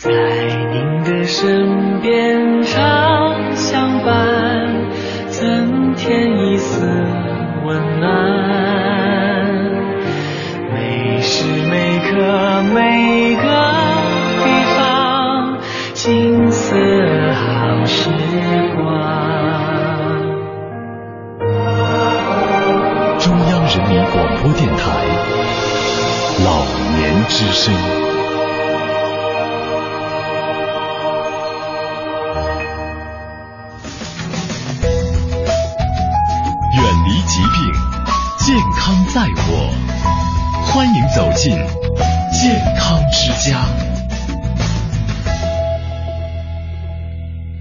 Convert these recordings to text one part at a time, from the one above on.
在您的身边常相伴，增添一丝温暖。每时每刻每个地方，金色好时光。中央人民广播电台老年之声。进健康之家。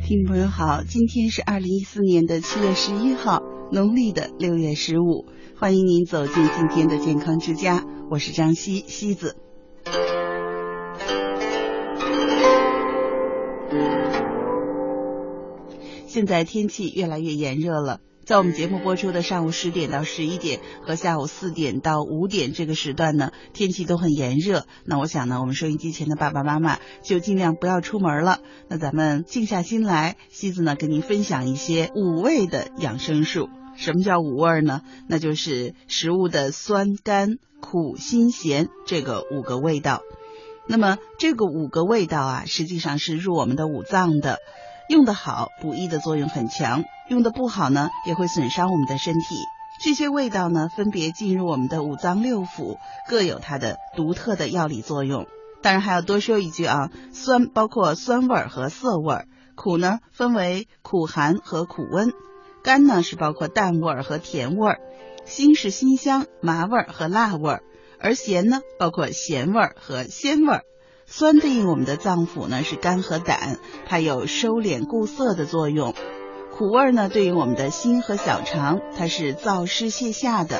听众朋友好，今天是二零一四年的七月十一号，农历的六月十五。欢迎您走进今天的健康之家，我是张希希子。现在天气越来越炎热了，在我们节目播出的上午十点到十一点和下午四点到五点这个时段呢，天气都很炎热。那我想呢，我们收音机前的爸爸妈妈就尽量不要出门了。那咱们静下心来，西子呢跟您分享一些五味的养生术。什么叫五味呢？那就是食物的酸、甘、苦、辛、咸这个五个味道。那么这个五个味道啊，实际上是入我们的五脏的。用得好，补益的作用很强；用的不好呢，也会损伤我们的身体。这些味道呢，分别进入我们的五脏六腑，各有它的独特的药理作用。当然还要多说一句啊，酸包括酸味儿和涩味儿，苦呢分为苦寒和苦温，甘呢是包括淡味儿和甜味儿，辛是辛香、麻味儿和辣味儿，而咸呢包括咸味儿和鲜味儿。酸对应我们的脏腑呢是肝和胆，它有收敛固涩的作用；苦味呢对应我们的心和小肠，它是燥湿泻下的；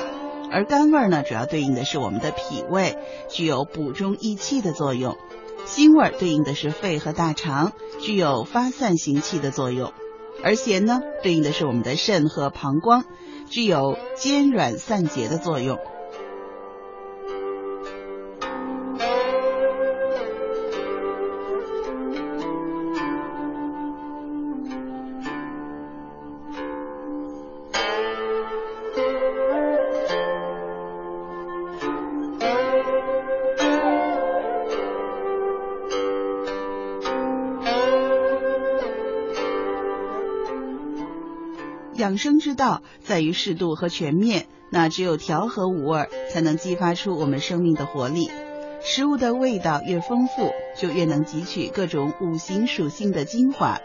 而甘味呢主要对应的是我们的脾胃，具有补中益气的作用；辛味对应的是肺和大肠，具有发散行气的作用；而咸呢对应的是我们的肾和膀胱，具有坚软散结的作用。生之道在于适度和全面，那只有调和五味，才能激发出我们生命的活力。食物的味道越丰富，就越能汲取各种五行属性的精华。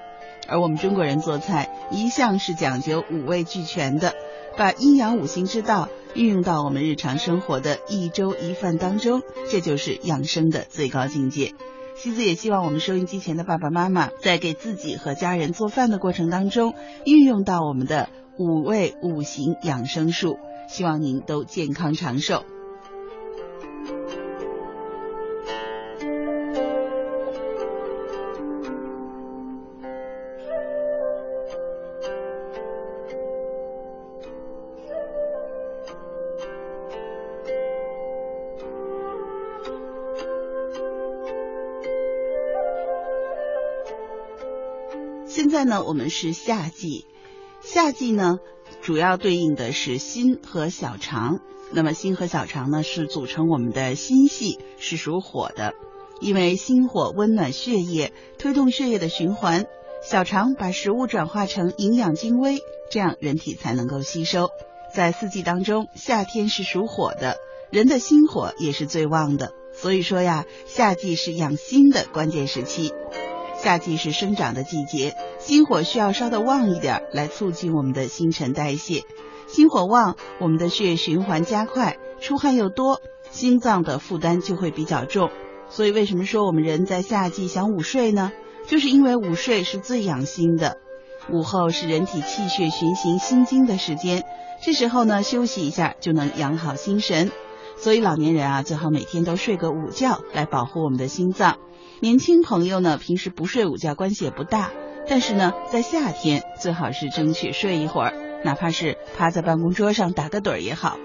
而我们中国人做菜一向是讲究五味俱全的，把阴阳五行之道运用到我们日常生活的一粥一饭当中，这就是养生的最高境界。西子也希望我们收音机前的爸爸妈妈，在给自己和家人做饭的过程当中，运用到我们的五味五行养生术，希望您都健康长寿。现在呢，我们是夏季，夏季呢主要对应的是心和小肠。那么心和小肠呢是组成我们的心系，是属火的。因为心火温暖血液，推动血液的循环；小肠把食物转化成营养精微，这样人体才能够吸收。在四季当中，夏天是属火的，人的心火也是最旺的。所以说呀，夏季是养心的关键时期。夏季是生长的季节，心火需要烧得旺一点，来促进我们的新陈代谢。心火旺，我们的血液循环加快，出汗又多，心脏的负担就会比较重。所以为什么说我们人在夏季想午睡呢？就是因为午睡是最养心的。午后是人体气血循行、心经的时间，这时候呢休息一下就能养好心神。所以老年人啊，最好每天都睡个午觉，来保护我们的心脏。年轻朋友呢，平时不睡午觉关系也不大，但是呢，在夏天最好是争取睡一会儿，哪怕是趴在办公桌上打个盹儿也好。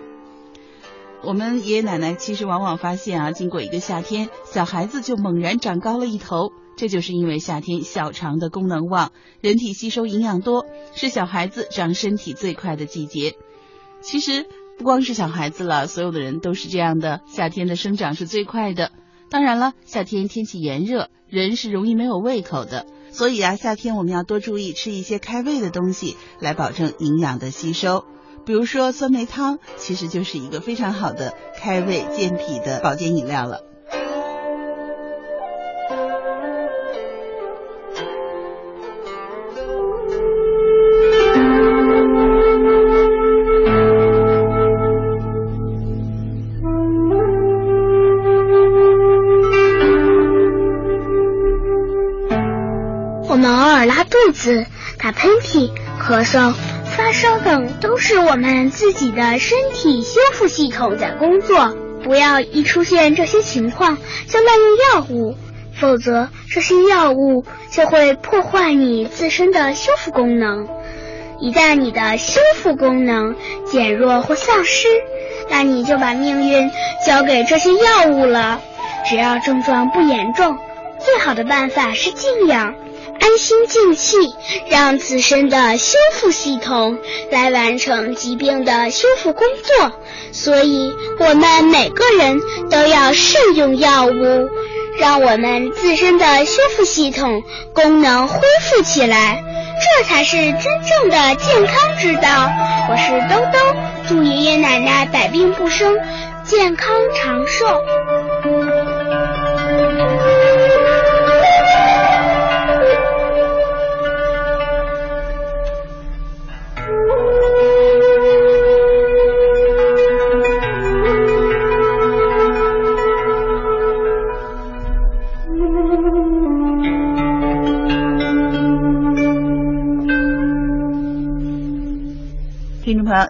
我们爷爷奶奶其实往往发现啊，经过一个夏天，小孩子就猛然长高了一头，这就是因为夏天小肠的功能旺，人体吸收营养多，是小孩子长身体最快的季节。其实不光是小孩子了，所有的人都是这样的，夏天的生长是最快的。当然了，夏天天气炎热，人是容易没有胃口的，所以啊，夏天我们要多注意吃一些开胃的东西，来保证营养的吸收。比如说酸梅汤，其实就是一个非常好的开胃健脾的保健饮料了。子、打喷嚏、咳嗽。发烧等都是我们自己的身体修复系统在工作，不要一出现这些情况就滥用药物，否则这些药物就会破坏你自身的修复功能。一旦你的修复功能减弱或丧失，那你就把命运交给这些药物了。只要症状不严重，最好的办法是静养。安心静气，让自身的修复系统来完成疾病的修复工作。所以，我们每个人都要慎用药物，让我们自身的修复系统功能恢复起来，这才是真正的健康之道。我是兜兜，祝爷爷奶奶百病不生，健康长寿。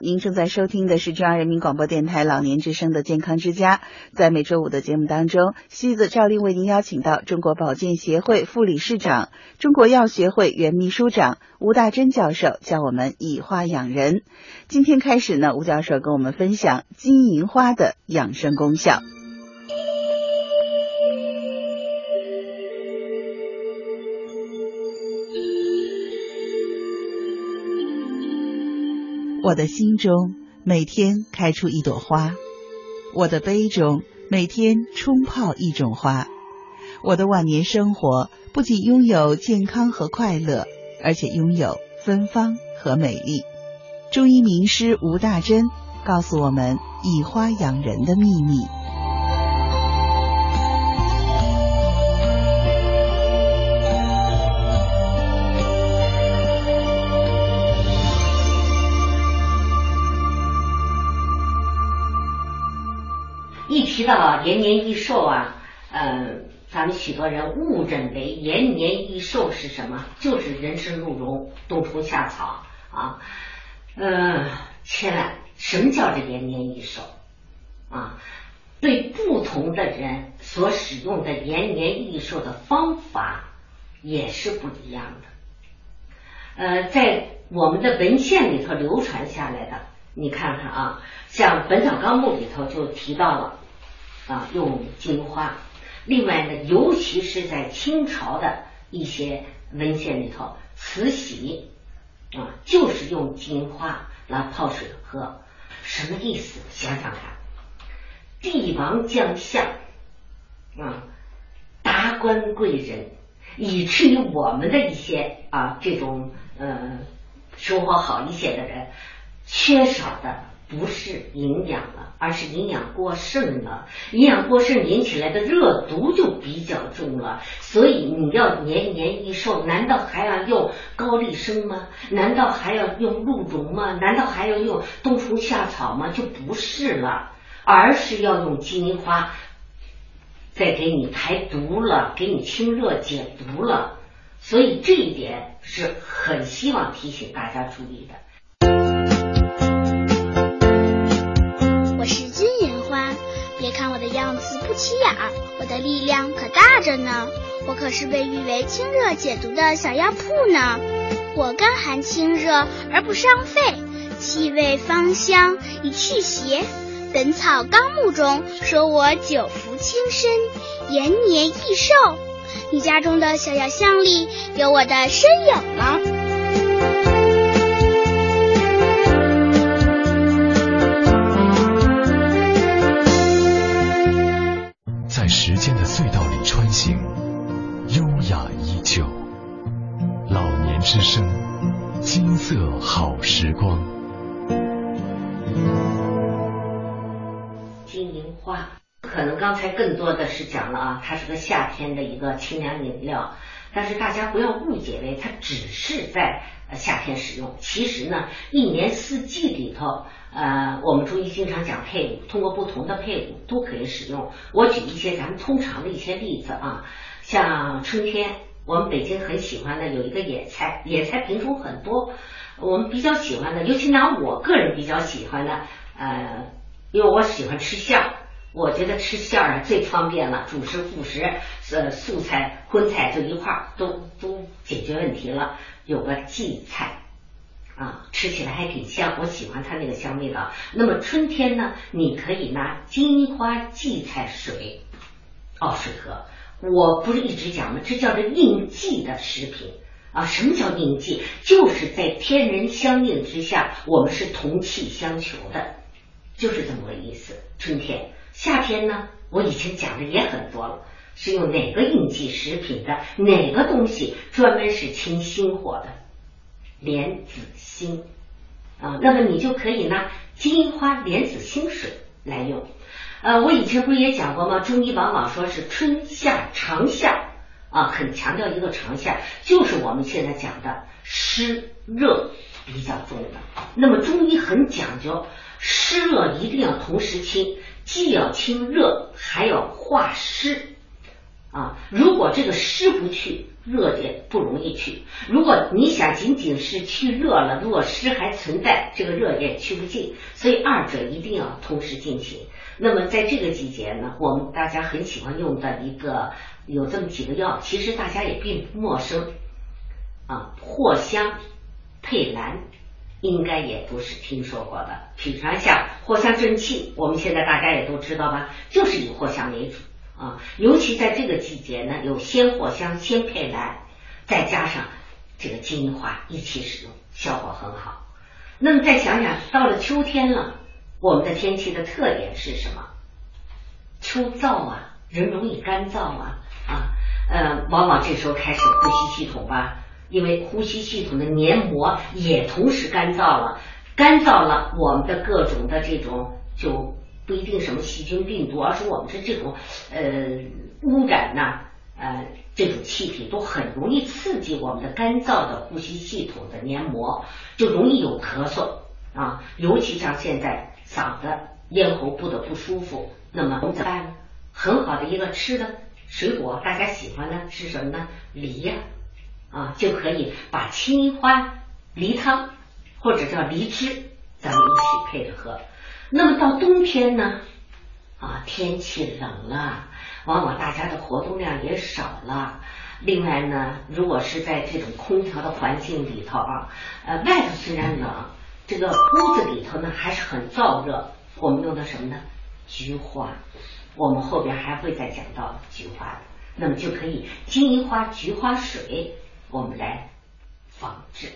您正在收听的是中央人民广播电台老年之声的健康之家。在每周五的节目当中，西子照例为您邀请到中国保健协会副理事长、中国药学会原秘书长吴大珍教授，教我们以花养人。今天开始呢，吴教授跟我们分享金银花的养生功效。我的心中每天开出一朵花，我的杯中每天冲泡一种花。我的晚年生活不仅拥有健康和快乐，而且拥有芬芳和美丽。中医名师吴大珍告诉我们以花养人的秘密。延年益寿啊，呃，咱们许多人误认为延年益寿是什么？就是人参鹿茸、冬虫夏草啊。呃，千万，什么叫这延年益寿啊？对不同的人所使用的延年益寿的方法也是不一样的。呃，在我们的文献里头流传下来的，你看看啊，像《本草纲目》里头就提到了啊，用金花。另外呢，尤其是在清朝的一些文献里头，慈禧啊，就是用金花来泡水喝。什么意思？想想看，帝王将相啊，达官贵人，以至于我们的一些啊这种呃生活好一些的人，缺少的不是营养了，而是营养过剩了。营养过剩引起来的热毒就比较重了。所以你要延年益寿，难道还要用高丽参吗？难道还要用鹿茸吗？难道还要用冬虫夏草吗？就不是了，而是要用金银花，再给你排毒了，给你清热解毒了。所以这一点是很希望提醒大家注意的。我的样子不起眼儿，我的力量可大着呢。我可是被誉为清热解毒的小药铺呢。我甘寒清热而不伤肺，气味芳香以祛邪。《本草纲目》中说我久服轻身，延年益寿。你家中的小药箱里有我的身影吗？时间的隧道里穿行，优雅依旧。老年之声，金色好时光。金银花，可能刚才更多的是讲了啊，它是个夏天的一个清凉饮料，但是大家不要误解为它只是在夏天使用。其实呢，一年四季里头，呃，我们中医经常讲配伍，通过不同的配伍都可以使用。我举一些咱们通常的一些例子啊，像春天，我们北京很喜欢的有一个野菜，野菜品种很多，我们比较喜欢的，尤其拿我个人比较喜欢的，呃。因为我喜欢吃馅儿，我觉得吃馅儿啊最方便了，主食副食呃素菜荤菜就一块儿都都解决问题了。有个荠菜啊，吃起来还挺香，我喜欢它那个香味道。那么春天呢，你可以拿金银花荠菜水熬水喝。我不是一直讲吗？这叫做应季的食品啊。什么叫应季？就是在天人相应之下，我们是同气相求的。就是这么个意思。春天、夏天呢，我以前讲的也很多了，是用哪个应季食品的哪个东西专门是清心火的，莲子心啊，那么你就可以拿金银花莲子心水来用。呃，我以前不是也讲过吗？中医往往说是春夏长夏啊，很强调一个长夏，就是我们现在讲的湿热比较重的。那么中医很讲究。湿热一定要同时清，既要清热，还要化湿啊！如果这个湿不去，热也不容易去。如果你想仅仅是去热了，如果湿还存在，这个热也去不尽。所以二者一定要同时进行。那么在这个季节呢，我们大家很喜欢用的一个有这么几个药，其实大家也并不陌生啊，藿香配兰。应该也都是听说过的，品尝一下藿香正气，我们现在大家也都知道吧，就是以藿香为主啊。尤其在这个季节呢，有鲜藿香、鲜佩兰，再加上这个金银花一起使用，效果很好。那么再想想，到了秋天了，我们的天气的特点是什么？秋燥啊，人容易干燥啊啊，呃，往往这时候开始呼吸系统吧。因为呼吸系统的黏膜也同时干燥了，干燥了，我们的各种的这种就不一定什么细菌病毒，而是我们的这种呃污染呐，呃这种气体都很容易刺激我们的干燥的呼吸系统的黏膜，就容易有咳嗽啊，尤其像现在嗓子咽喉部的不舒服，那么我们怎么办呢？很好的一个吃的水果，大家喜欢的是什么呢？梨呀。啊，就可以把青花梨汤或者叫梨汁，咱们一起配着喝。那么到冬天呢，啊，天气冷了，往往大家的活动量也少了。另外呢，如果是在这种空调的环境里头啊，呃，外头虽然冷，这个屋子里头呢还是很燥热。我们用的什么呢？菊花。我们后边还会再讲到菊花的，那么就可以金银花菊花水。我们来仿制。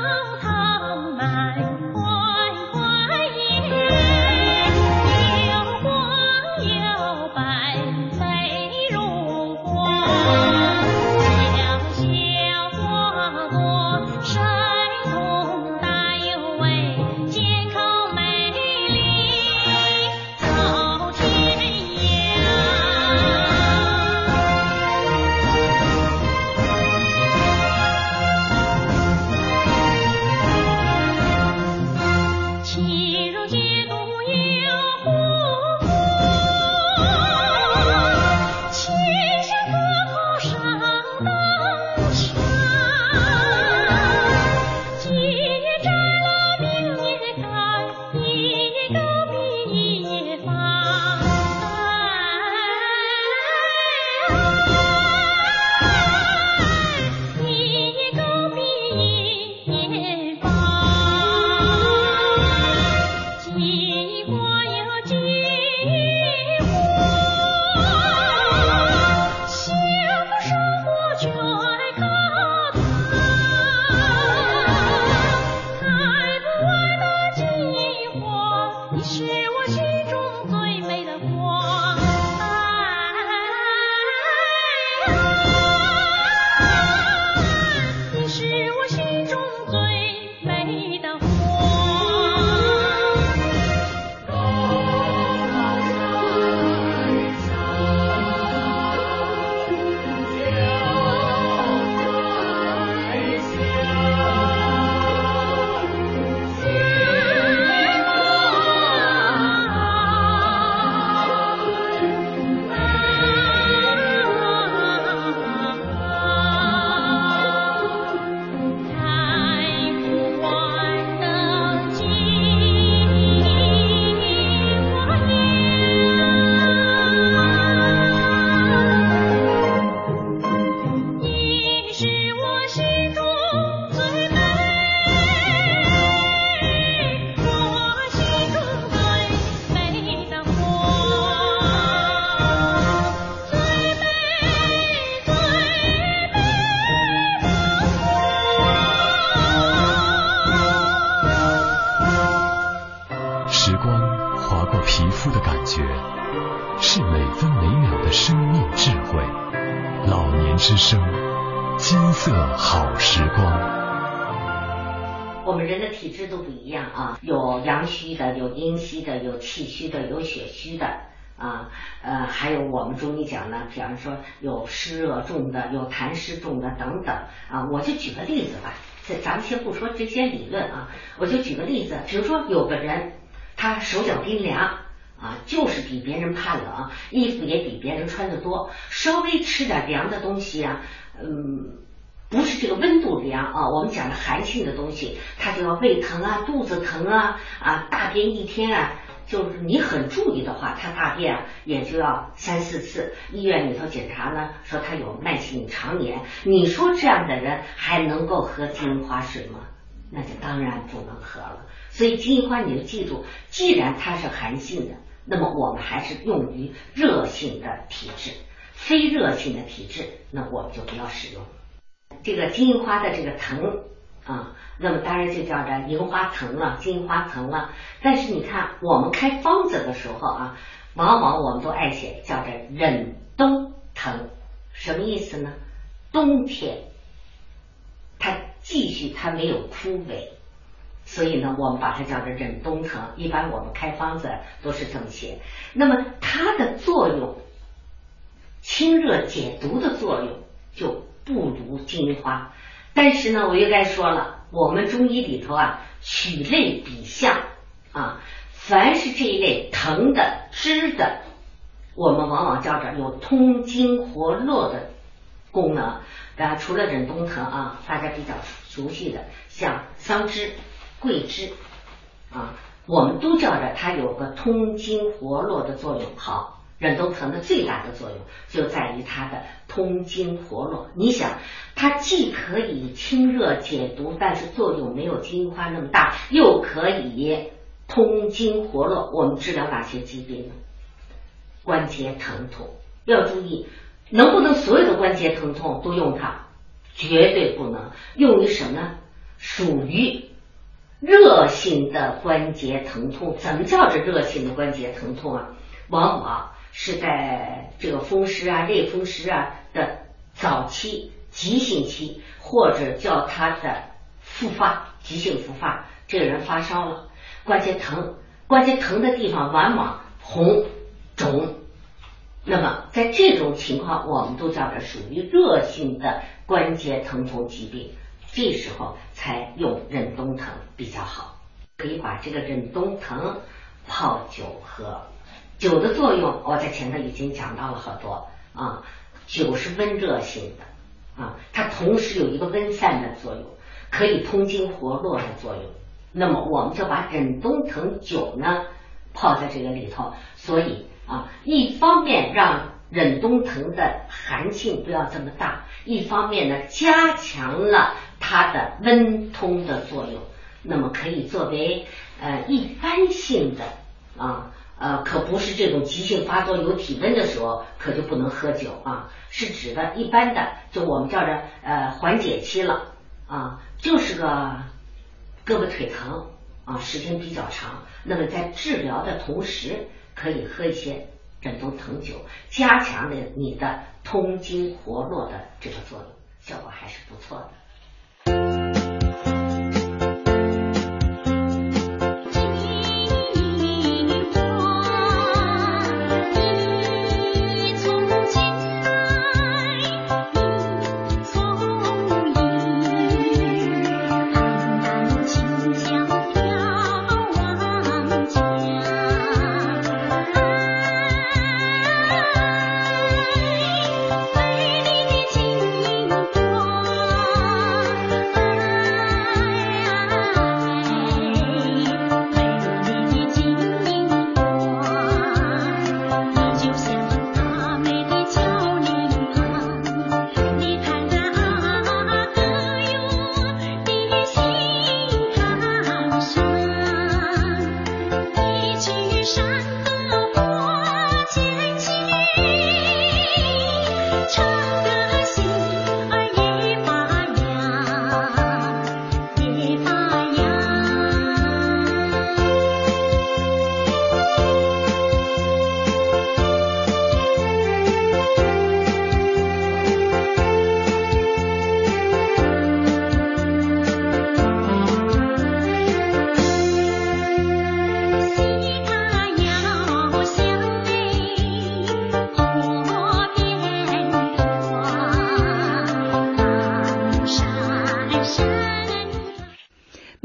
滔滔气虚的，有血虚的啊。呃，还有我们中医讲呢，比方说有湿热重的，有痰湿重的等等啊。我就举个例子吧，这咱们先不说这些理论啊，我就举个例子，比如说有个人他手脚冰凉。啊，就是比别人怕冷，衣服也比别人穿的多，稍微吃点凉的东西啊，嗯，不是这个温度凉啊，我们讲的寒性的东西，他就要胃疼啊，肚子疼啊，啊，大便一天啊，就是你很注意的话，他大便也就要三四次，医院里头检查呢，说他有慢性肠炎，你说这样的人还能够喝金银花水吗？那就当然不能喝了。所以金银花你就记住，既然它是寒性的。那么我们还是用于热性的体质，非热性的体质，那我们就不要使用。这个金银花的这个藤啊，那么当然就叫着银花藤了，金银花藤了。但是你看，我们开方子的时候啊，往往我们都爱写叫着忍冬藤，什么意思呢？冬天它继续它没有枯萎。所以呢，我们把它叫做忍冬藤。一般我们开方子都是这么写。那么它的作用，清热解毒的作用就不如金银花。但是呢，我又该说了，我们中医里头啊，取类比象啊，凡是这一类藤的枝的，我们往往叫着有通经活络的功能。啊，除了忍冬藤啊，大家比较熟悉的，像桑枝。桂枝啊，我们都叫着它有个通经活络的作用。好，忍冬藤的最大的作用就在于它的通经活络。你想，它既可以清热解毒，但是作用没有金银花那么大，又可以通经活络。我们治疗哪些疾病呢？关节疼痛要注意，能不能所有的关节疼痛都用它？绝对不能。用于什么呢？属于。热性的关节疼痛，怎么叫这热性的关节疼痛啊？往往是在这个风湿啊、类风湿啊的早期、急性期，或者叫它的复发、急性复发。这个人发烧了，关节疼，关节疼的地方往往红肿。那么在这种情况，我们都叫它属于热性的关节疼痛疾病。这时候才用忍冬藤比较好。可以把这个忍冬藤泡酒喝。酒的作用，我在前头已经讲到了好多啊。酒是温热性的啊，它同时有一个温散的作用，可以通经活络的作用。那么我们就把忍冬藤酒呢泡在这个里头，所以啊，一方面让忍冬藤的寒性不要这么大，一方面呢加强了它的温通的作用。那么可以作为呃一般性的啊呃，可不是这种急性发作有体温的时候可就不能喝酒啊，是指的一般的，就我们叫着呃缓解期了啊，就是个胳膊腿疼啊，时间比较长，那么在治疗的同时可以喝一些忍冬藤酒，加强了你的通经活络的这个作用，效果还是不错的。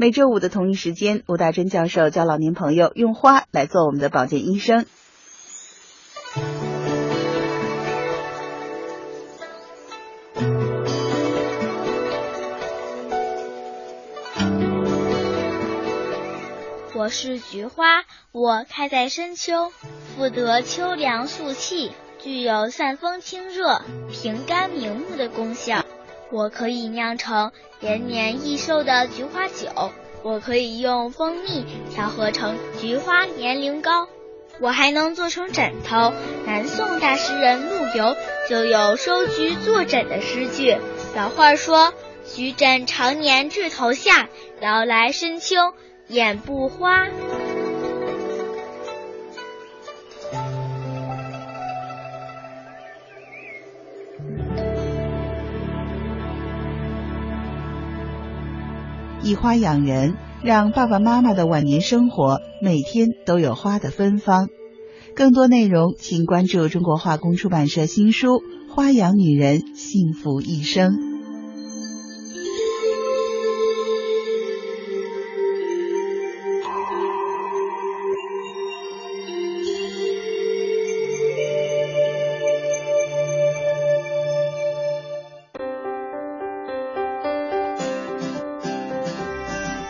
每周五的同一时间，吴大珍教授教老年朋友用花来做我们的保健医生。我是菊花，我开在深秋，富得秋凉素气，具有散风清热、平肝明目的功效。我可以酿成延年益寿的菊花酒，我可以用蜂蜜调和成菊花年龄膏，我还能做成枕头。南宋大诗人陆游就有收菊作枕的诗句。老话说：“菊枕常年枝头下，摇来深秋眼不花。”以花养人，让爸爸妈妈的晚年生活每天都有花的芬芳。更多内容，请关注中国化工出版社新书《花养女人，幸福一生》。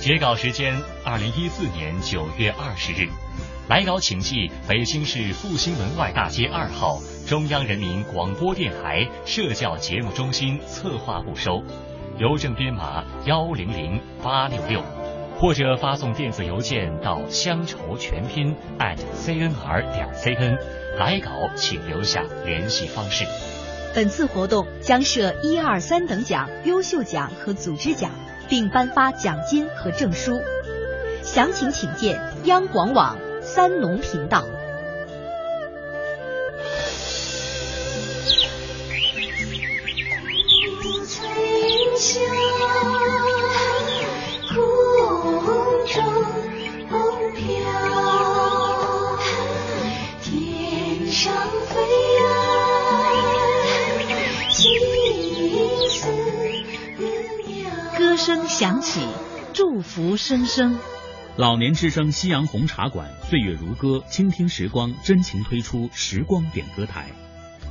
截稿时间：二零一四年九月二十日。来稿请寄北京市复兴门外大街二号中央人民广播电台社教节目中心策划部收，邮政编码幺零零八六六，或者发送电子邮件到乡愁全拼 at @cnr 点 cn。来稿请留下联系方式。本次活动将设一二三等奖、优秀奖和组织奖。并颁发奖金和证书。详情请见央广网三农频道。声响起，祝福声声。老年之声夕阳红茶馆，岁月如歌，倾听时光，真情推出时光点歌台。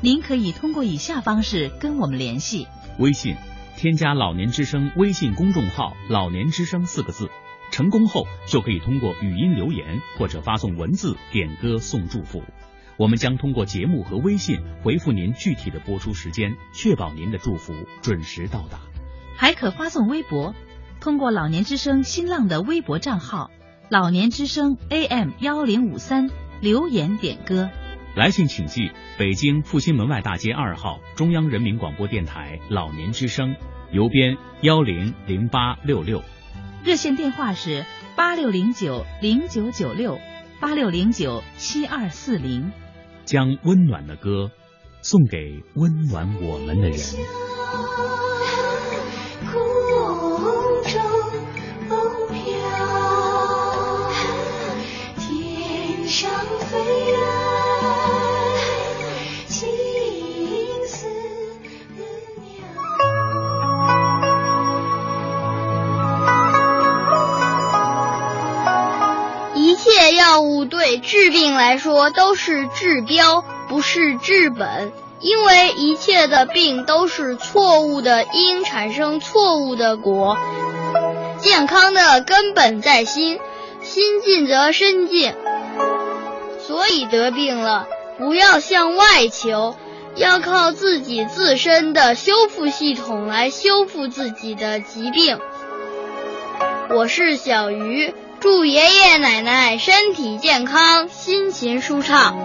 您可以通过以下方式跟我们联系：微信添加老年之声微信公众号“老年之声”四个字，成功后就可以通过语音留言或者发送文字点歌送祝福。我们将通过节目和微信回复您具体的播出时间，确保您的祝福准时到达。还可发送微博，通过老年之声新浪的微博账号“老年之声 AM 幺零五三”留言点歌。来信请寄北京复兴门外大街二号中央人民广播电台老年之声，邮编幺零零八六六。热线电话是八六零九零九九六八六零九七二四零。将温暖的歌送给温暖我们的人。药物对治病来说都是治标，不是治本。因为一切的病都是错误的因产生错误的果。健康的根本在心，心静则身静。所以得病了，不要向外求，要靠自己自身的修复系统来修复自己的疾病。我是小鱼，祝爷爷奶奶身体健康，心情舒畅。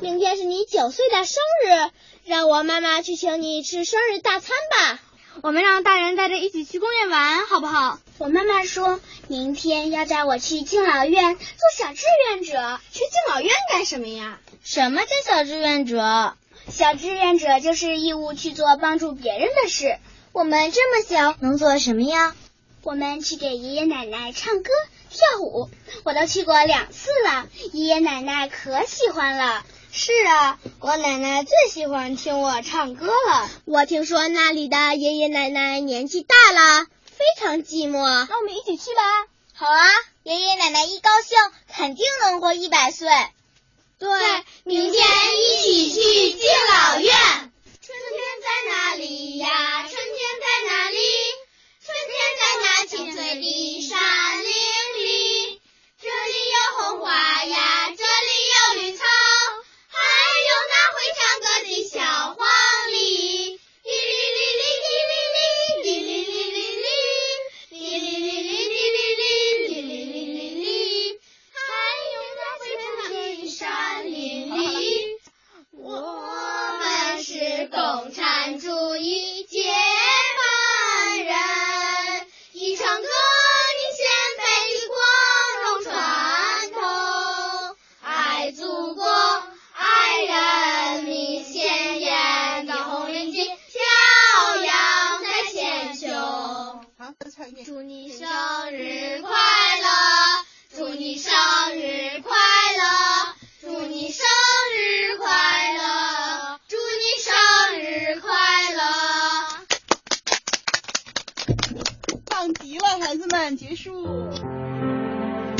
明天是你九岁的生日，让我妈妈去请你吃生日大餐吧。我们让大人带着一起去公园玩，好不好？我妈妈说明天要带我去敬老院做小志愿者。去敬老院干什么呀？什么叫小志愿者？小志愿者就是义务去做帮助别人的事。我们这么小，能做什么呀？我们去给爷爷奶奶唱歌、跳舞，我都去过两次了，爷爷奶奶可喜欢了。是啊，我奶奶最喜欢听我唱歌了。我听说那里的爷爷奶奶年纪大了，非常寂寞。那我们一起去吧。好啊，爷爷奶奶一高兴，肯定能活一百岁。对，明天一起去敬老院。春天在哪里呀？春天在哪里？春天在那青翠的山林里。这里有红花呀，这里有绿草。还有那会唱歌的小花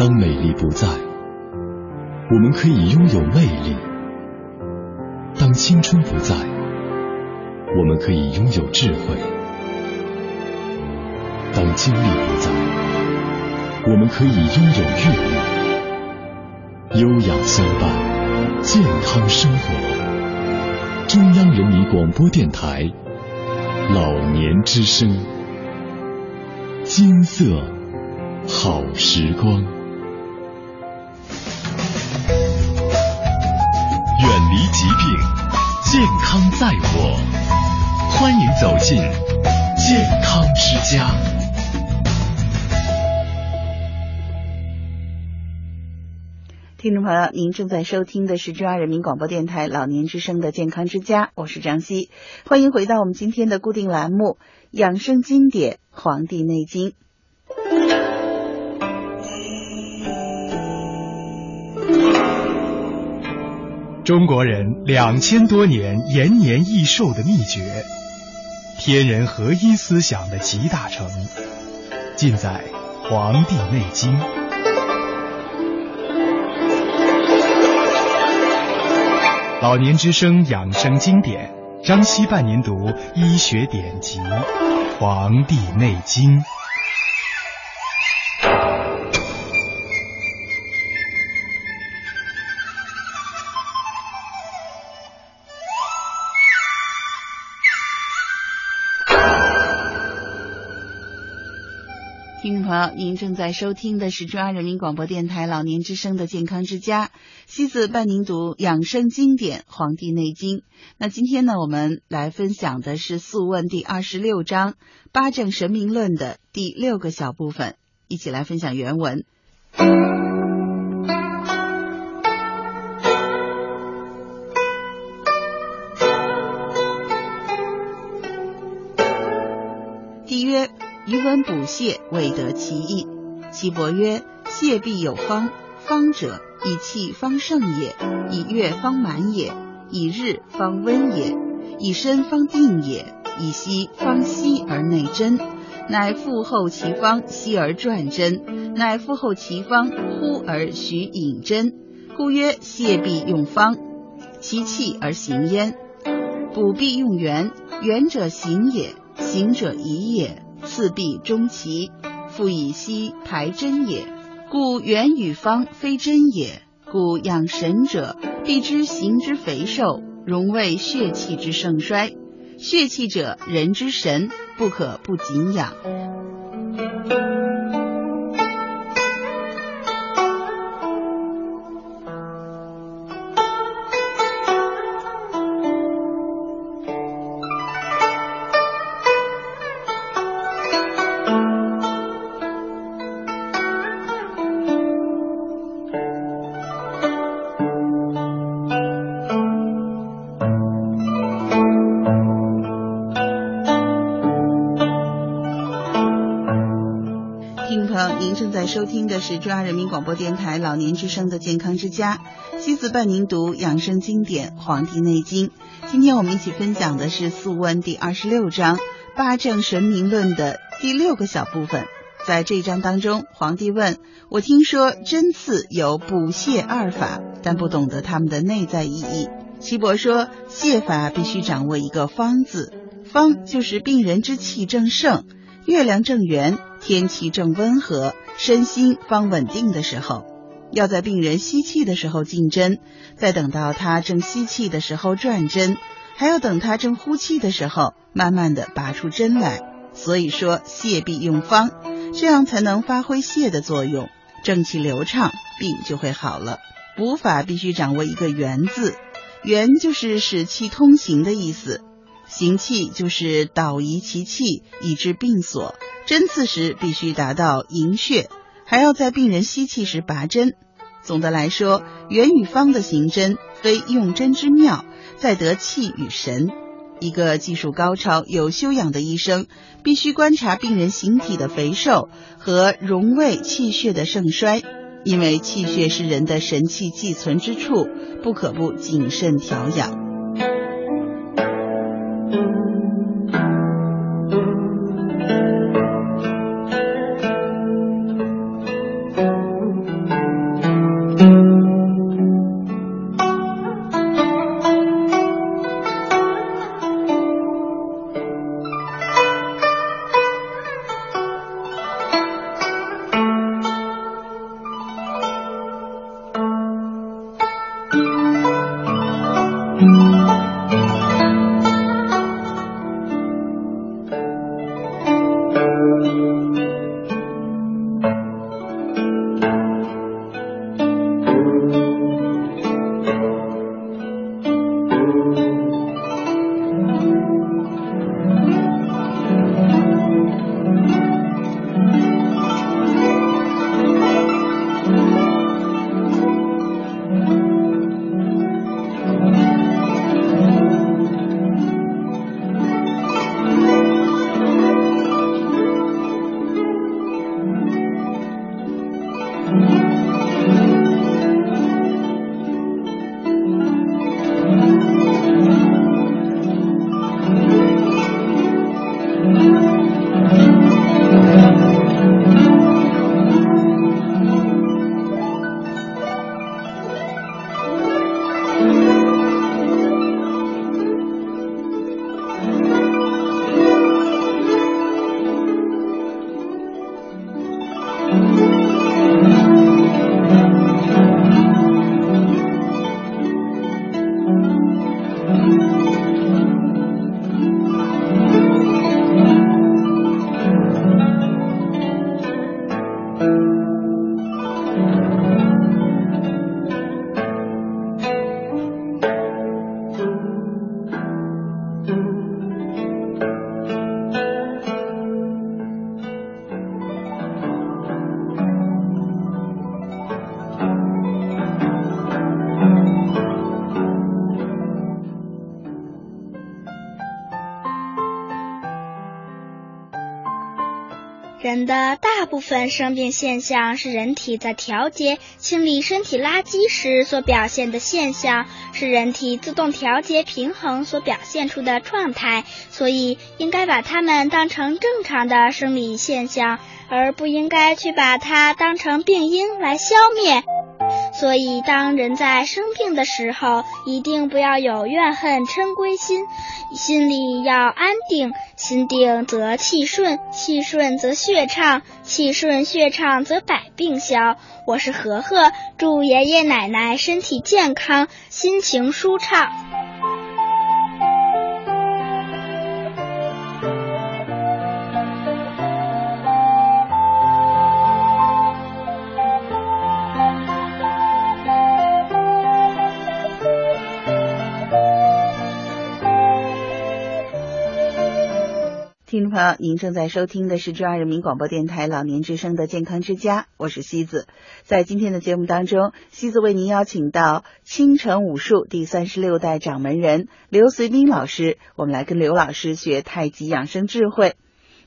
当美丽不在，我们可以拥有魅力。当青春不在，我们可以拥有智慧；当精力不在，我们可以拥有阅历。优雅相伴，健康生活，中央人民广播电台老年之声，金色好时光，听众朋友，您正在收听的是中央人民广播电台老年之声的健康之家，我是张希，欢迎回到我们今天的固定栏目《养生经典·黄帝内经》。中国人两千多年延年益寿的秘诀，天人合一思想的集大成，尽在《黄帝内经》。老年之声养生经典，张希半年读医学典籍《黄帝内经》。听众朋友，您正在收听的是中央人民广播电台老年之声的健康之家，西子伴您读养生经典《黄帝内经》。那今天呢，我们来分享的是《素问》第二十六章《八正神明论》的第六个小部分，一起来分享原文。余闻补泻，未得其意。岐伯曰：泻必有方，方者以气方盛也，以月方满也，以日方温也，以身方定也，以息方息而内真。乃复后其方，息而转真；乃复后其方，忽而徐引真。故曰：泻必用方，其气而行焉；补必用圆，圆者行也，行者宜也。次必中其，复以息排真也。故元与方非真也。故养神者，必知形之肥瘦，容为血气之盛衰。血气者，人之神，不可不谨养。收听的是中央人民广播电台老年之声的健康之家，西子伴您读养生经典《黄帝内经》。今天我们一起分享的是《素问》第二十六章《八正神明论》的第六个小部分。在这一章当中，皇帝问我：“听说针刺有补泻二法，但不懂得它们的内在意义。”岐伯说：“泻法必须掌握一个方字，方就是病人之气正盛，月亮正圆，天气正温和。”身心方稳定的时候，要在病人吸气的时候进针，再等到他正吸气的时候转针，还要等他正呼气的时候，慢慢的拔出针来。所以说，泻必用方，这样才能发挥泻的作用，正气流畅，病就会好了。补法必须掌握一个圆字，圆就是使气通行的意思，行气就是导移其气，以治病所。针刺时必须达到营血，还要在病人吸气时拔针。总的来说，圆与方的行针非用针之妙，在得气与神。一个技术高超、有修养的医生，必须观察病人形体的肥瘦和荣卫气血的盛衰，因为气血是人的神气寄存之处，不可不谨慎调养。Thank you. 分生病现象是人体在调节、清理身体垃圾时所表现的现象，是人体自动调节平衡所表现出的状态，所以应该把它们当成正常的生理现象，而不应该去把它当成病因来消灭。所以，当人在生病的时候，一定不要有怨恨嗔归心，心里要安定。心定则气顺，气顺则血畅，气顺血畅则百病消。我是和和，祝爷爷奶奶身体健康，心情舒畅。听众朋友，您正在收听的是中央人民广播电台老年之声的健康之家，我是西子。在今天的节目当中，西子为您邀请到青城武术第三十六代掌门人刘随斌老师，我们来跟刘老师学太极养生智慧。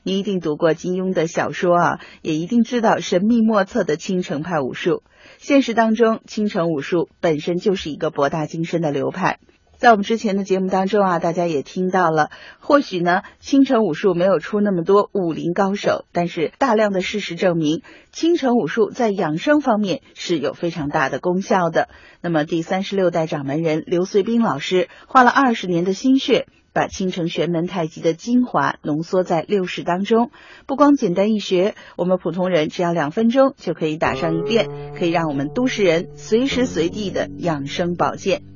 你一定读过金庸的小说啊，也一定知道神秘莫测的青城派武术。现实当中，青城武术本身就是一个博大精深的流派。在我们之前的节目当中啊，大家也听到了，或许呢，青城武术没有出那么多武林高手，但是大量的事实证明，青城武术在养生方面是有非常大的功效的。那么第三十六代掌门人刘随斌老师花了二十年的心血，把青城玄门太极的精华浓缩在六式当中，不光简单易学，我们普通人只要两分钟就可以打上一遍，可以让我们都市人随时随地的养生保健。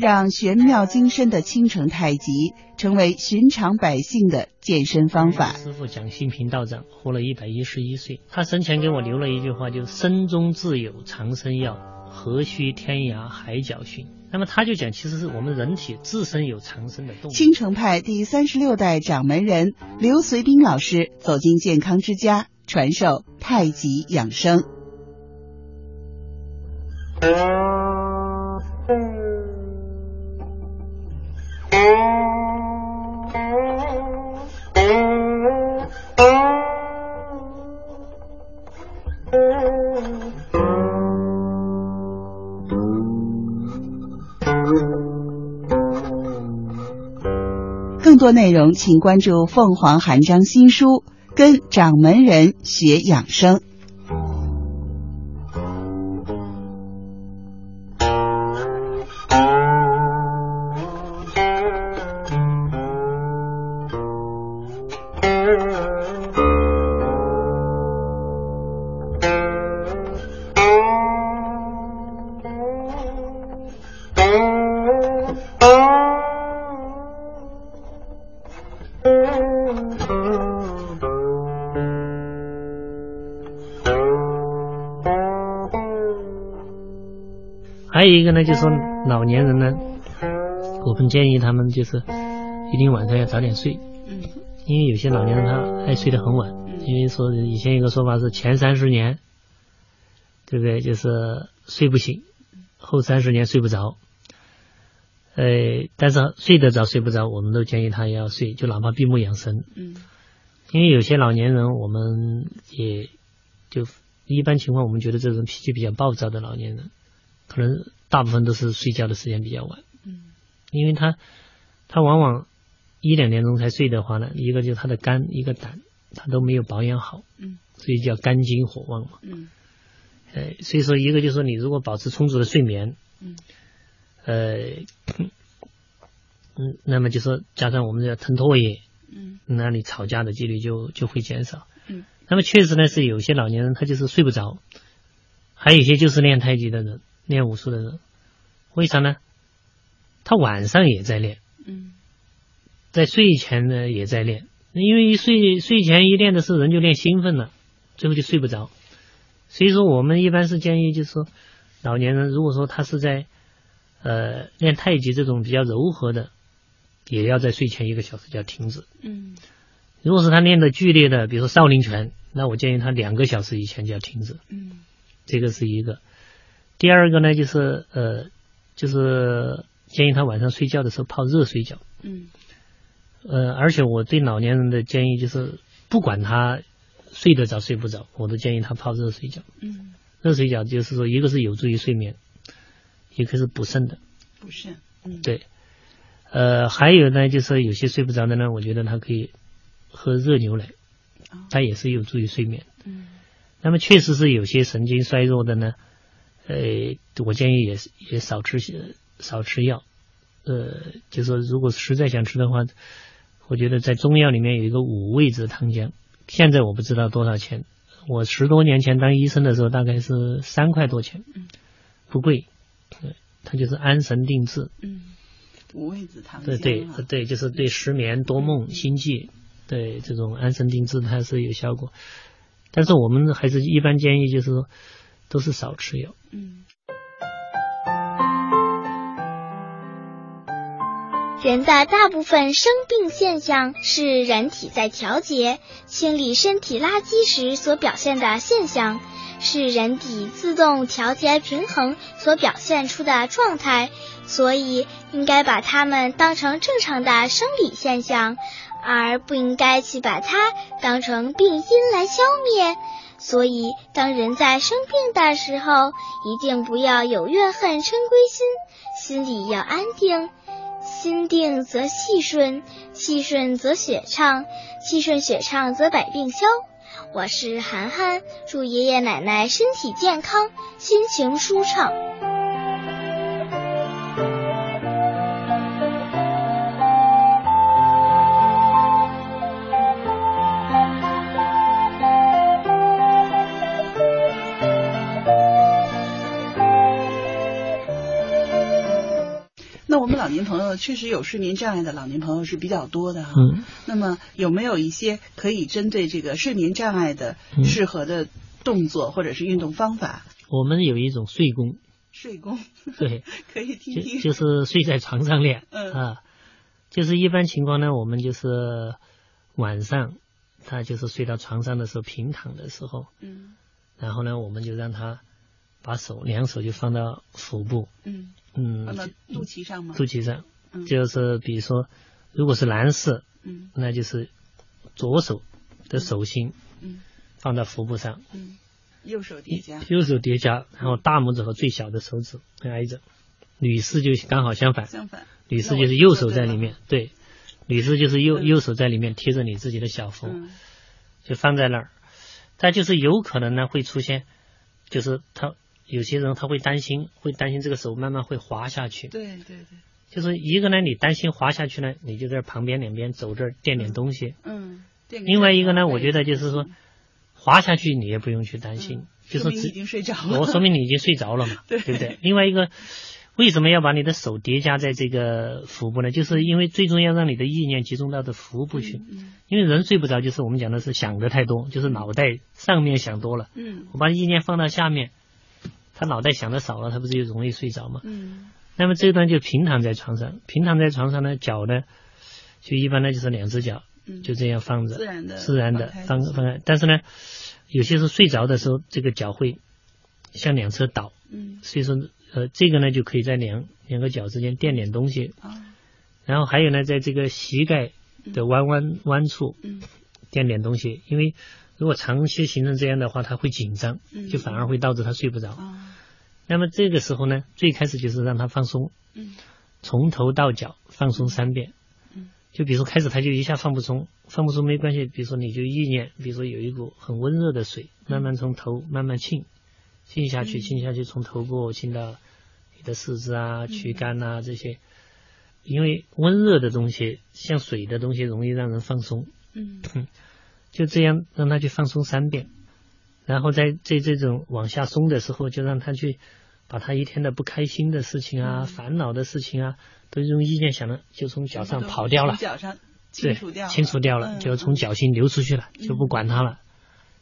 让玄妙精深的青城太极成为寻常百姓的健身方法。师傅蒋新平道长活了一百一十一岁，他生前给我留了一句话，就身中自有长生药，何须天涯海角寻。那么他就讲，其实是我们人体自身有长生的动力。青城派第三十六代掌门人刘随斌老师走进健康之家，传授太极养生。内容，请关注凤凰韩章新书，跟掌门人学养生。一个呢，就是说老年人呢，我们建议他们就是一定晚上要早点睡，因为有些老年人他爱睡得很晚，因为说以前有个说法是前三十年，对不对？就是睡不醒，后三十年睡不着。呃，但是睡得着睡不着，我们都建议他要睡，就哪怕闭目养神。嗯，因为有些老年人，我们也就一般情况，我们觉得这种脾气比较暴躁的老年人。可能大部分都是睡觉的时间比较晚，嗯，因为他他往往一两点钟才睡的话呢，一个就是他的肝，一个胆，他都没有保养好，嗯，所以叫肝经火旺嘛，嗯，呃，所以说一个就是说你如果保持充足的睡眠，嗯，呃，嗯，那么就说加上我们的腾唾液，嗯，那你吵架的几率就就会减少，嗯，那么确实呢是有些老年人他就是睡不着，还有一些就是练太极的人。练武术的人，为啥呢？他晚上也在练，嗯，在睡前呢也在练，因为一睡睡前一练的时候人就练兴奋了，最后就睡不着。所以说我们一般是建议，就是说老年人如果说他是在呃练太极这种比较柔和的，也要在睡前一个小时就要停止。嗯，如果是他练的剧烈的，比如说少林拳，那我建议他两个小时以前就要停止。嗯，这个是一个。第二个呢，就是呃，就是建议他晚上睡觉的时候泡热水脚。嗯。呃，而且我对老年人的建议就是，不管他睡得着睡不着，我都建议他泡热水脚。嗯。热水脚就是说，一个是有助于睡眠，一个是补肾的。补肾。嗯。对。呃，还有呢，就是有些睡不着的呢，我觉得他可以喝热牛奶，它也是有助于睡眠。嗯。那么确实是有些神经衰弱的呢，呃，我建议也是也少吃些少吃药，呃，就说如果实在想吃的话，我觉得在中药里面有一个五味子汤浆，现在我不知道多少钱，我十多年前当医生的时候大概是三块多钱，不贵，它就是安神定志。嗯，五味子汤对对对，就是对失眠多梦心悸，对这种安神定志它是有效果。但是我们还是一般建议，就是说，都是少吃药。嗯。人的大部分生病现象是人体在调节、清理身体垃圾时所表现的现象，是人体自动调节平衡所表现出的状态，所以应该把它们当成正常的生理现象。而不应该去把它当成病因来消灭，所以当人在生病的时候，一定不要有怨恨嗔归心，心里要安定。心定则气顺，气顺则血畅，气顺血畅则百病消。我是涵涵，祝爷爷奶奶身体健康，心情舒畅。那我们老年朋友确实有睡眠障碍的老年朋友是比较多的哈。嗯。那么有没有一些可以针对这个睡眠障碍的适合的动作或者是运动方法？我们有一种睡功。睡功。对。可以听听。就是睡在床上练。嗯。啊，就是一般情况呢，我们就是晚上他就是睡到床上的时候，平躺的时候。嗯。然后呢，我们就让他把手两手就放到腹部。嗯。嗯，放到肚脐上吗？肚脐上，就是比如说，如果是男士，嗯，那就是左手的手心，嗯，放到腹部上，嗯，右手叠加，右手叠加，然后大拇指和最小的手指挨着。女士就刚好相反，相反，女士就是右手在里面，对，女士就是右右手在里面贴着你自己的小腹，就放在那儿。它就是有可能呢会出现，就是他。有些人他会担心，会担心这个手慢慢会滑下去。对对对，就是一个呢，你担心滑下去呢，你就在旁边两边走这儿垫点东西。嗯。另外一个呢，我觉得就是说，滑下去你也不用去担心，就说已经睡着了。我说明你已经睡着了嘛，对不对？另外一个，为什么要把你的手叠加在这个腹部呢？就是因为最终要让你的意念集中到的腹部去。嗯。因为人睡不着，就是我们讲的是想的太多，就是脑袋上面想多了。嗯。我把意念放到下面。他脑袋想的少了，他不是就容易睡着吗？嗯。那么这段就平躺在床上，平躺在床上呢，脚呢，就一般呢就是两只脚，就这样放着，自然的，自然的放放开。但是呢，有些时候睡着的时候，这个脚会向两侧倒。嗯。所以说，呃，这个呢就可以在两两个脚之间垫点东西。啊。然后还有呢，在这个膝盖的弯弯弯处，嗯，垫点东西，因为。如果长期形成这样的话，他会紧张，就反而会导致他睡不着。那么这个时候呢，最开始就是让他放松，从头到脚放松三遍。就比如说开始他就一下放不松，放不松没关系。比如说你就意念，比如说有一股很温热的水，慢慢从头慢慢浸，浸下去，浸下去，从头部浸到你的四肢啊、躯干啊这些。因为温热的东西，像水的东西，容易让人放松。嗯。就这样让他去放松三遍，然后在在这种往下松的时候，就让他去把他一天的不开心的事情啊、烦恼的事情啊，都用意念想的，就从脚上跑掉了，脚上清除掉，清除掉了，就从脚心流出去了，就不管他了。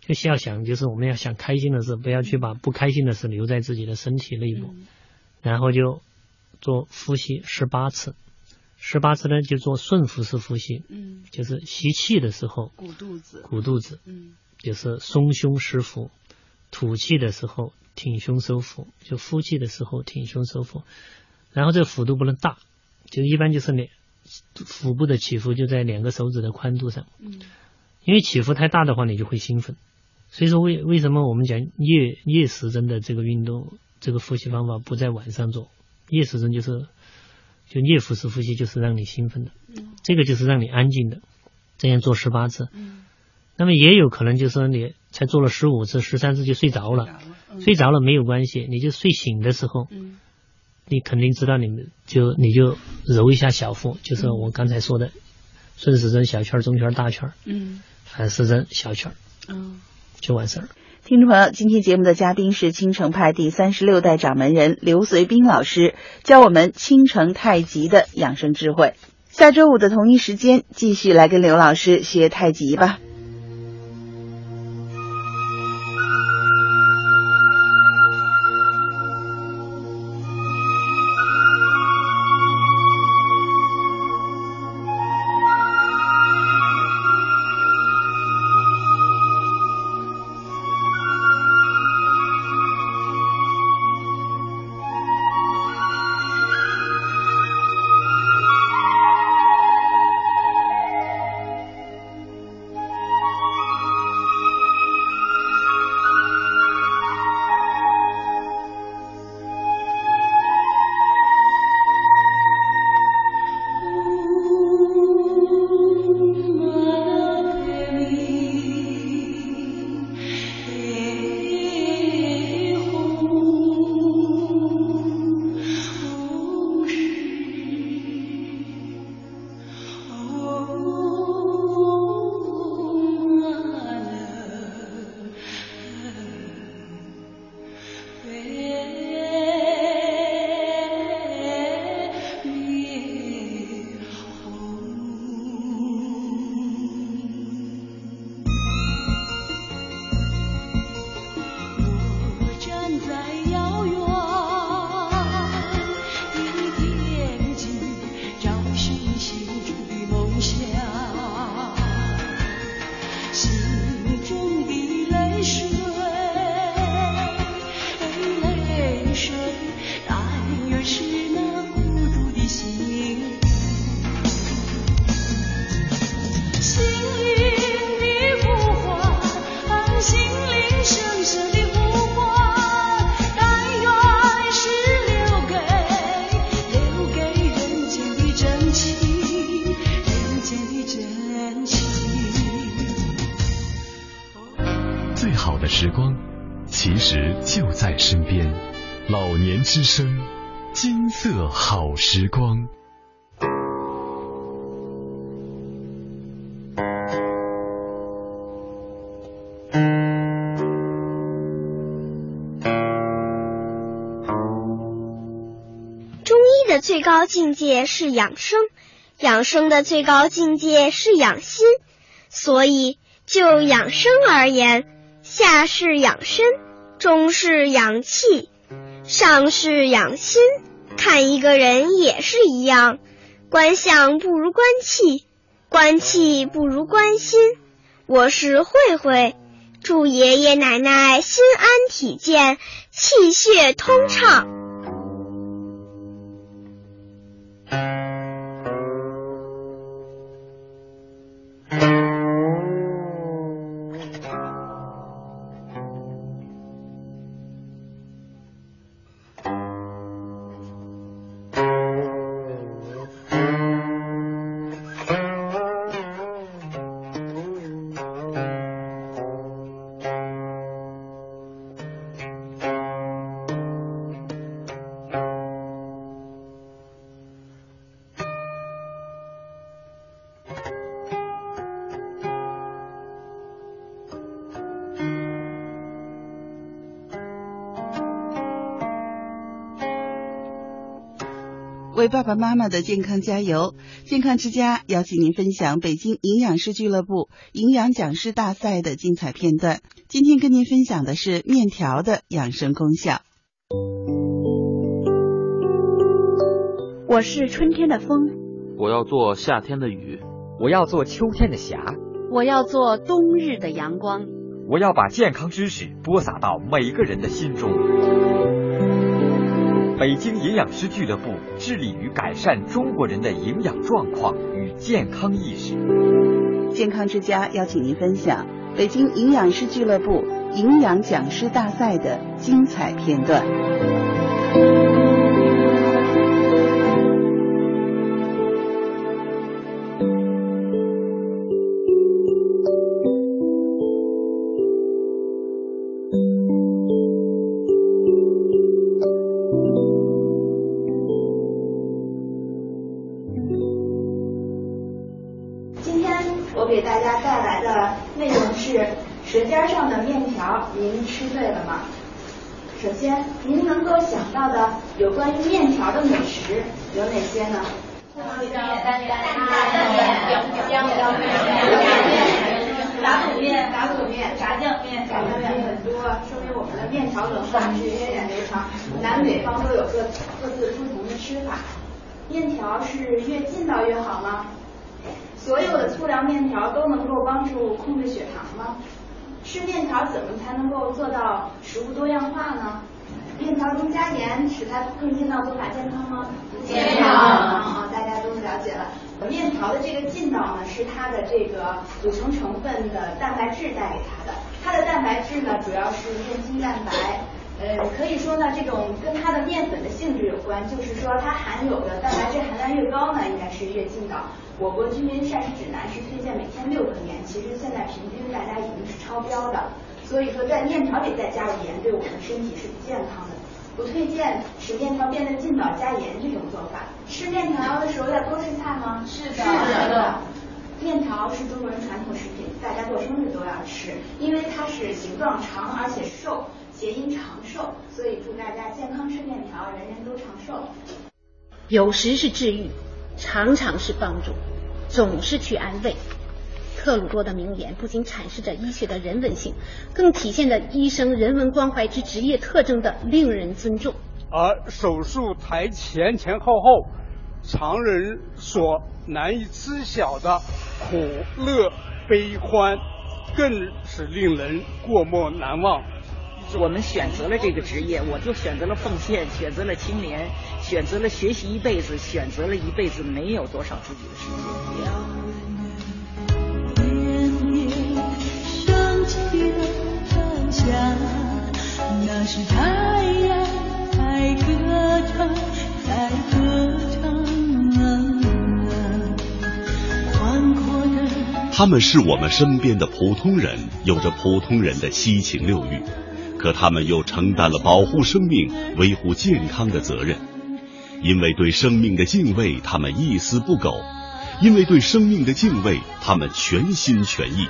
就需要想，就是我们要想开心的事，不要去把不开心的事留在自己的身体内部。然后就做呼吸十八次。十八次呢，就做顺腹式呼吸，嗯，就是吸气的时候鼓肚子，鼓肚子，嗯，就是松胸收腹；吐气的时候挺胸收腹，就呼气的时候挺胸收腹。然后这个幅度不能大，就一般就是两腹部的起伏就在两个手指的宽度上。嗯，因为起伏太大的话，你就会兴奋。所以说为为什么我们讲夜夜时针的这个运动，这个呼吸方法不在晚上做？夜时针就是就夜腹式呼吸，就是让你兴奋的，嗯。这个就是让你安静的，这样做十八次。嗯。那么也有可能就是说你才做了十五次、十三次就睡着了，睡着了没有关系，你就睡醒的时候，嗯。你肯定知道你们就你就揉一下小腹，就是我刚才说的顺时针小圈、中圈、大圈，嗯。反时针小圈，嗯。就完事儿。听众朋友，今天节目的嘉宾是青城派第三十六代掌门人刘随斌老师，教我们青城太极的养生智慧。下周五的同一时间，继续来跟刘老师学太极吧。最高境界是养生，养生的最高境界是养心。所以，就养生而言，下是养身，中是养气，上是养心。看一个人也是一样，观相不如观气，观气不如观心。我是慧慧，祝爷爷奶奶心安体健，气血通畅。为爸爸妈妈的健康加油！健康之家邀请您分享北京营养师俱乐部营养讲师大赛的精彩片段。今天跟您分享的是面条的养生功效。我是春天的风，我要做夏天的雨，我要做秋天的霞，我要做冬日的阳光。我要把健康知识播撒到每个人的心中。北京营养师俱乐部致力于改善中国人的营养状况与健康意识。健康之家邀请您分享北京营养师俱乐部营养讲师大赛的精彩片段。帮助控制血糖吗？吃面条怎么才能够做到食物多样化呢？面条中加盐使它更劲道、做法健康吗？健康啊，大家都了解了。面条的这个劲道呢，是它的这个组成成分的蛋白质带给它的。它的蛋白质呢，主要是面筋蛋白。呃，可以说呢，这种跟它的面粉的性质有关，就是说它含有的蛋白质含量越高呢，应该是越劲道。我国居民膳食指南是推荐每天六克盐，其实现在平均大家已经是超标的。所以说，在面条里再加入盐，对我们身体是不健康的。不推荐使面条变得劲道加盐这种做法。吃面条的时候要多吃菜吗？是的。是的。面条是中国人传统食品，大家过生日都要吃，因为它是形状长而且瘦，谐音长寿，所以祝大家健康吃面条，人人都长寿。有时是治愈，常常是帮助，总是去安慰。特鲁多的名言不仅阐释着医学的人文性，更体现着医生人文关怀之职业特征的令人尊重。而手术台前前后后，常人所难以知晓的苦乐悲欢，更是令人过目难忘。我们选择了这个职业，我就选择了奉献，选择了青年，选择了学习一辈子，选择了一辈子没有多少自己的时间。那是太阳在歌唱，在歌唱啊，宽阔的。他们是我们身边的普通人，有着普通人的七情六欲，可他们又承担了保护生命、维护健康的责任。因为对生命的敬畏，他们一丝不苟；因为对生命的敬畏，他们全心全意；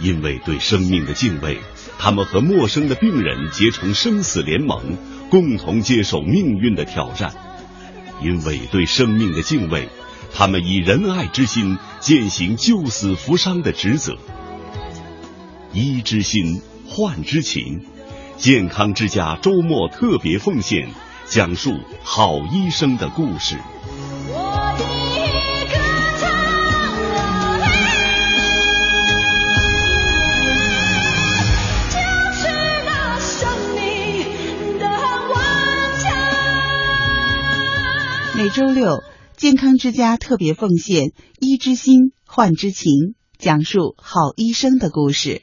因为对生命的敬畏，他们和陌生的病人结成生死联盟，共同接受命运的挑战；因为对生命的敬畏，他们以仁爱之心践行救死扶伤的职责。医之心，患之情，健康之家周末特别奉献，讲述好医生的故事。就是那生命的顽强。每周六，健康之家特别奉献医之心，患之情，讲述好医生的故事。